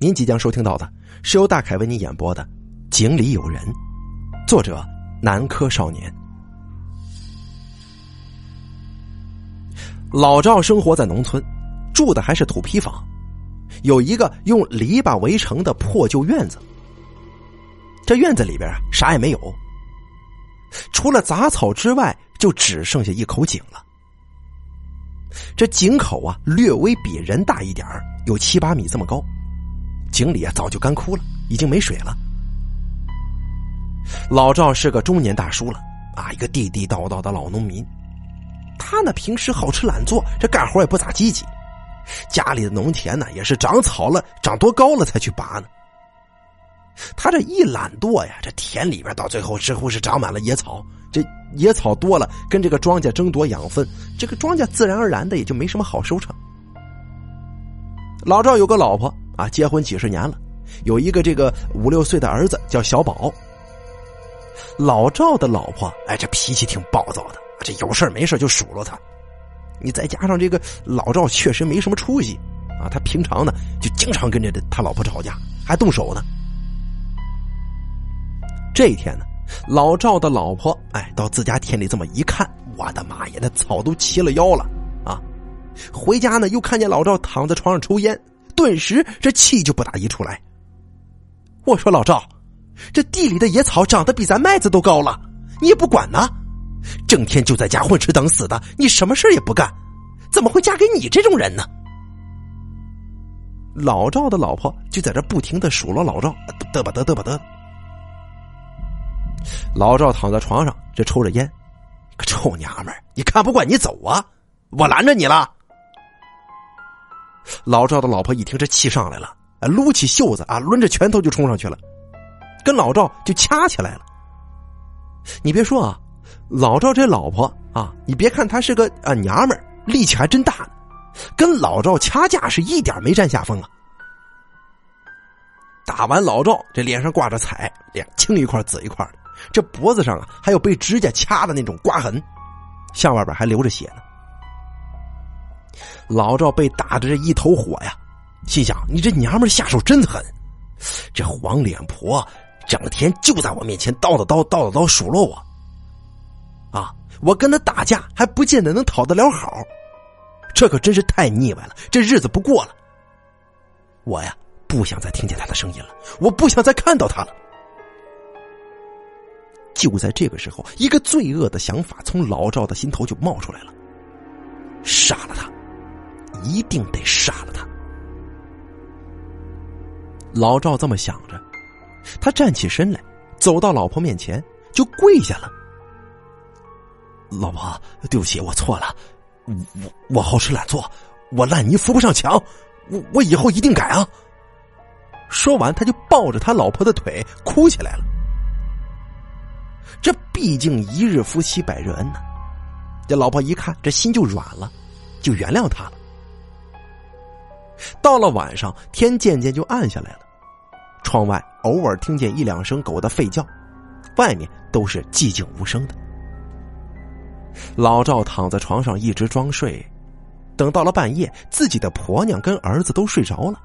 您即将收听到的是由大凯为您演播的《井里有人》，作者南柯少年。老赵生活在农村，住的还是土坯房，有一个用篱笆围成的破旧院子。这院子里边啊，啥也没有，除了杂草之外，就只剩下一口井了。这井口啊，略微比人大一点有七八米这么高。井里啊早就干枯了，已经没水了。老赵是个中年大叔了啊，一个地地道道的老农民。他呢平时好吃懒做，这干活也不咋积极。家里的农田呢也是长草了，长多高了才去拔呢。他这一懒惰呀，这田里边到最后似乎是长满了野草。这野草多了，跟这个庄稼争夺养分，这个庄稼自然而然的也就没什么好收成。老赵有个老婆。啊，结婚几十年了，有一个这个五六岁的儿子叫小宝。老赵的老婆，哎，这脾气挺暴躁的，这有事没事就数落他。你再加上这个老赵确实没什么出息，啊，他平常呢就经常跟着他老婆吵架，还动手呢。这一天呢，老赵的老婆哎到自家田里这么一看，我的妈呀，那草都齐了腰了啊！回家呢又看见老赵躺在床上抽烟。顿时，这气就不打一处来。我说老赵，这地里的野草长得比咱麦子都高了，你也不管呢？整天就在家混吃等死的，你什么事也不干，怎么会嫁给你这种人呢？老赵的老婆就在这不停的数落老赵，嘚吧嘚嘚吧嘚。老赵躺在床上，这抽着烟，个臭娘们儿，你看不惯你走啊，我拦着你了。老赵的老婆一听，这气上来了，撸起袖子啊，抡着拳头就冲上去了，跟老赵就掐起来了。你别说啊，老赵这老婆啊，你别看她是个啊娘们儿，力气还真大，跟老赵掐架是一点没占下风啊。打完老赵，这脸上挂着彩，脸青一块紫一块的，这脖子上啊还有被指甲掐的那种刮痕，下外边还流着血呢。老赵被打的这一头火呀，心想：你这娘们下手真狠，这黄脸婆整天就在我面前叨叨叨叨叨叨数落我。啊，我跟他打架还不见得能讨得了好，这可真是太腻歪了，这日子不过了。我呀，不想再听见他的声音了，我不想再看到他了。就在这个时候，一个罪恶的想法从老赵的心头就冒出来了：杀了他。一定得杀了他！老赵这么想着，他站起身来，走到老婆面前，就跪下了。老婆，对不起，我错了，我我好吃懒做，我烂泥扶不上墙，我我以后一定改啊！说完，他就抱着他老婆的腿哭起来了。这毕竟一日夫妻百日恩呐，这老婆一看，这心就软了，就原谅他了。到了晚上，天渐渐就暗下来了，窗外偶尔听见一两声狗的吠叫，外面都是寂静无声的。老赵躺在床上一直装睡，等到了半夜，自己的婆娘跟儿子都睡着了，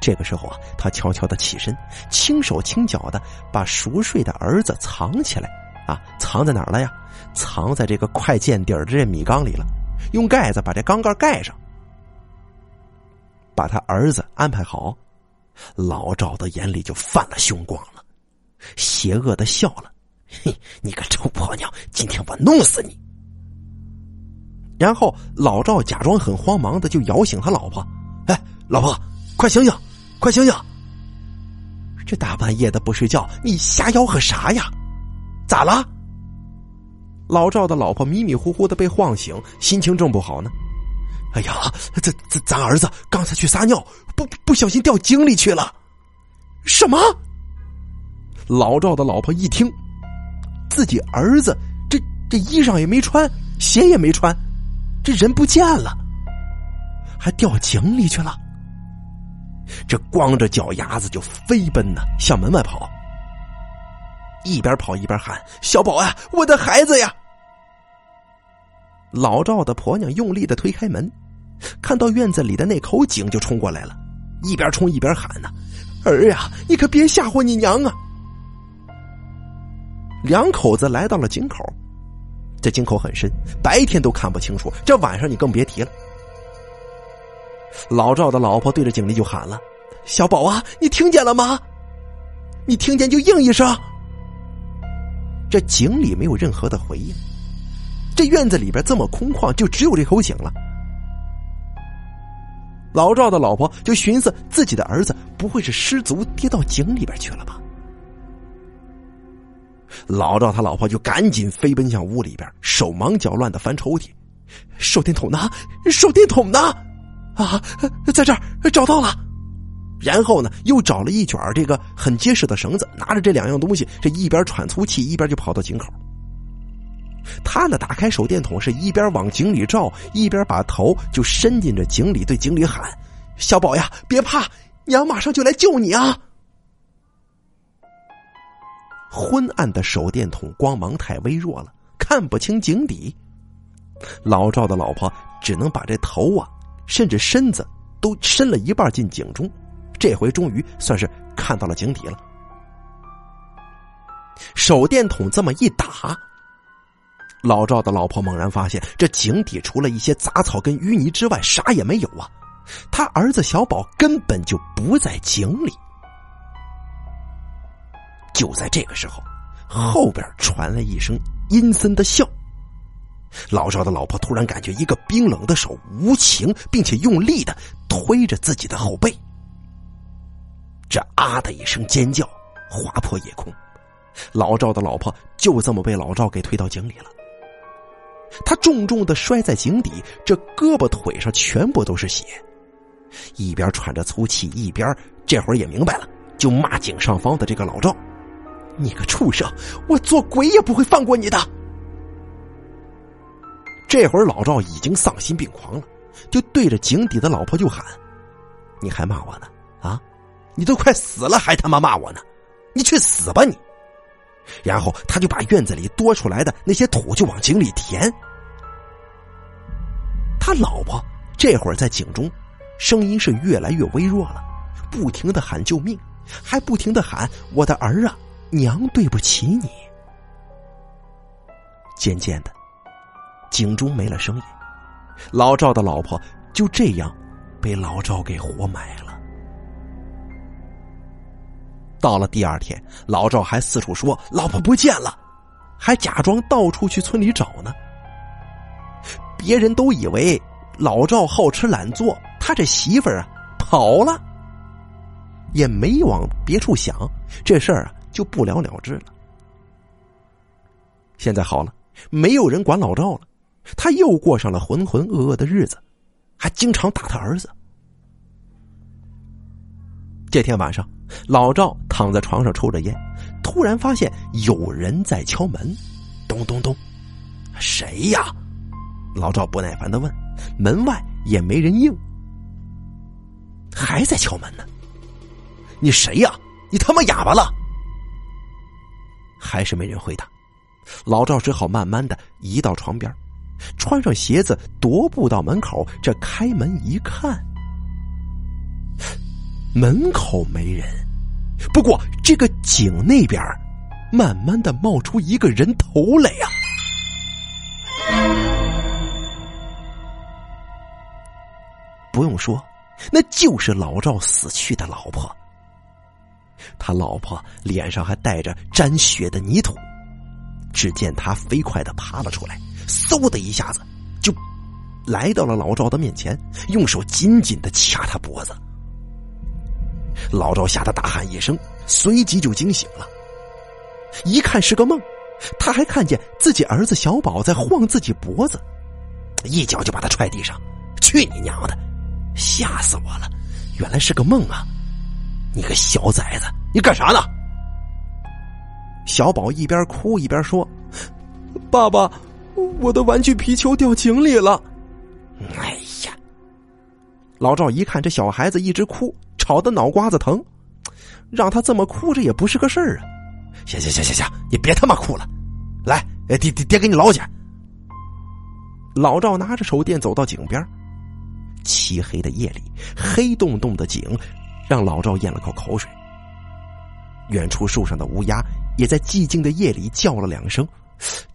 这个时候啊，他悄悄的起身，轻手轻脚的把熟睡的儿子藏起来，啊，藏在哪儿了呀？藏在这个快见底儿的这米缸里了，用盖子把这缸盖盖上。把他儿子安排好，老赵的眼里就泛了凶光了，邪恶的笑了：“嘿，你个臭婆娘，今天我弄死你！”然后老赵假装很慌忙的就摇醒他老婆：“哎，老婆，快醒醒，快醒醒！这大半夜的不睡觉，你瞎吆喝啥呀？咋了？”老赵的老婆迷迷糊糊的被晃醒，心情正不好呢。哎呀，咱咱咱儿子刚才去撒尿，不不小心掉井里去了。什么？老赵的老婆一听，自己儿子这这衣裳也没穿，鞋也没穿，这人不见了，还掉井里去了。这光着脚丫子就飞奔呢，向门外跑，一边跑一边喊：“小宝呀，我的孩子呀！”老赵的婆娘用力的推开门。看到院子里的那口井，就冲过来了，一边冲一边喊呢：“儿呀，你可别吓唬你娘啊！”两口子来到了井口，这井口很深，白天都看不清楚，这晚上你更别提了。老赵的老婆对着井里就喊了：“小宝啊，你听见了吗？你听见就应一声。”这井里没有任何的回应。这院子里边这么空旷，就只有这口井了。老赵的老婆就寻思，自己的儿子不会是失足跌到井里边去了吧？老赵他老婆就赶紧飞奔向屋里边，手忙脚乱的翻抽屉，手电筒呢？手电筒呢？啊，在这儿找到了。然后呢，又找了一卷这个很结实的绳子，拿着这两样东西，这一边喘粗气，一边就跑到井口。他呢，打开手电筒，是一边往井里照，一边把头就伸进这井里，对井里喊：“小宝呀，别怕，娘马上就来救你啊！”昏暗的手电筒光芒太微弱了，看不清井底。老赵的老婆只能把这头啊，甚至身子都伸了一半进井中，这回终于算是看到了井底了。手电筒这么一打。老赵的老婆猛然发现，这井底除了一些杂草跟淤泥之外，啥也没有啊！他儿子小宝根本就不在井里。就在这个时候，后边传来一声阴森的笑。老赵的老婆突然感觉一个冰冷的手无情并且用力的推着自己的后背，这啊的一声尖叫划破夜空，老赵的老婆就这么被老赵给推到井里了。他重重的摔在井底，这胳膊腿上全部都是血，一边喘着粗气，一边这会儿也明白了，就骂井上方的这个老赵：“你个畜生，我做鬼也不会放过你的！”这会儿老赵已经丧心病狂了，就对着井底的老婆就喊：“你还骂我呢？啊，你都快死了还他妈骂我呢？你去死吧你！”然后他就把院子里多出来的那些土就往井里填。他老婆这会儿在井中，声音是越来越微弱了，不停的喊救命，还不停的喊我的儿啊，娘对不起你。渐渐的，井中没了声音，老赵的老婆就这样被老赵给活埋了。到了第二天，老赵还四处说老婆不见了，还假装到处去村里找呢。别人都以为老赵好吃懒做，他这媳妇儿啊跑了，也没往别处想，这事儿啊就不了了之了。现在好了，没有人管老赵了，他又过上了浑浑噩噩的日子，还经常打他儿子。这天晚上。老赵躺在床上抽着烟，突然发现有人在敲门，咚咚咚，谁呀？老赵不耐烦的问。门外也没人应，还在敲门呢。你谁呀？你他妈哑巴了？还是没人回答。老赵只好慢慢的移到床边，穿上鞋子，踱步到门口。这开门一看。门口没人，不过这个井那边慢慢的冒出一个人头来呀！不用说，那就是老赵死去的老婆。他老婆脸上还带着沾血的泥土。只见他飞快的爬了出来，嗖的一下子就来到了老赵的面前，用手紧紧的掐他脖子。老赵吓得大喊一声，随即就惊醒了。一看是个梦，他还看见自己儿子小宝在晃自己脖子，一脚就把他踹地上。去你娘的！吓死我了！原来是个梦啊！你个小崽子，你干啥呢？小宝一边哭一边说：“爸爸，我的玩具皮球掉井里了。”哎呀！老赵一看这小孩子一直哭。吵得脑瓜子疼，让他这么哭着也不是个事儿啊！行行行行行，你别他妈哭了，来，爹爹爹给你捞去。老赵拿着手电走到井边，漆黑的夜里，黑洞洞的井让老赵咽了口口水。远处树上的乌鸦也在寂静的夜里叫了两声，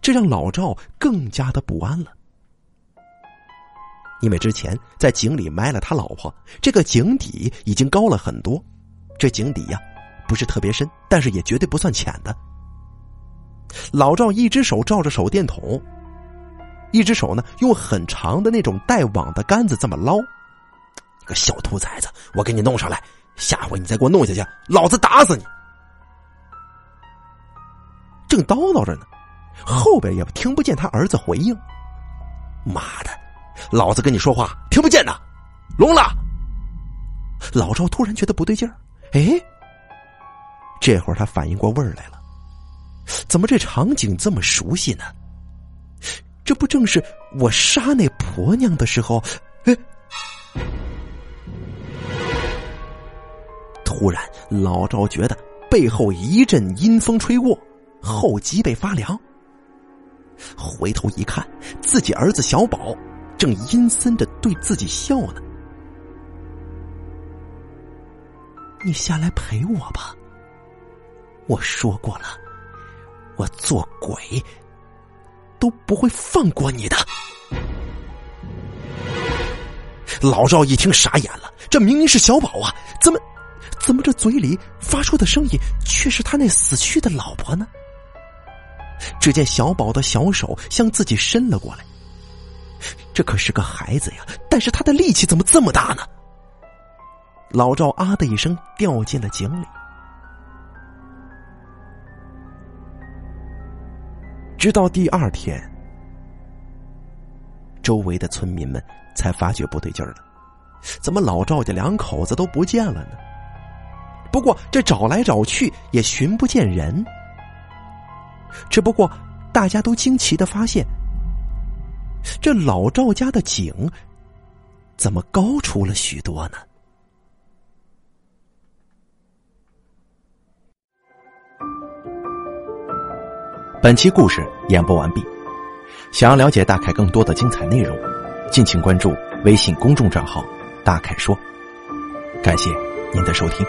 这让老赵更加的不安了。因为之前在井里埋了他老婆，这个井底已经高了很多。这井底呀，不是特别深，但是也绝对不算浅的。老赵一只手照着手电筒，一只手呢用很长的那种带网的杆子这么捞。你个小兔崽子，我给你弄上来，下回你再给我弄下去，老子打死你！正叨叨着呢，后边也听不见他儿子回应。妈的，老子跟你说话听不见呐，聋了！老赵突然觉得不对劲儿，哎，这会儿他反应过味儿来了，怎么这场景这么熟悉呢？这不正是我杀那婆娘的时候？哎，突然老赵觉得背后一阵阴风吹过。后脊背发凉，回头一看，自己儿子小宝正阴森的对自己笑呢。你下来陪我吧。我说过了，我做鬼都不会放过你的。老赵一听傻眼了，这明明是小宝啊，怎么，怎么这嘴里发出的声音却是他那死去的老婆呢？只见小宝的小手向自己伸了过来，这可是个孩子呀，但是他的力气怎么这么大呢？老赵啊的一声掉进了井里。直到第二天，周围的村民们才发觉不对劲儿了，怎么老赵家两口子都不见了呢？不过这找来找去也寻不见人。只不过，大家都惊奇的发现，这老赵家的井怎么高出了许多呢？本期故事演播完毕。想要了解大凯更多的精彩内容，敬请关注微信公众账号“大凯说”。感谢您的收听。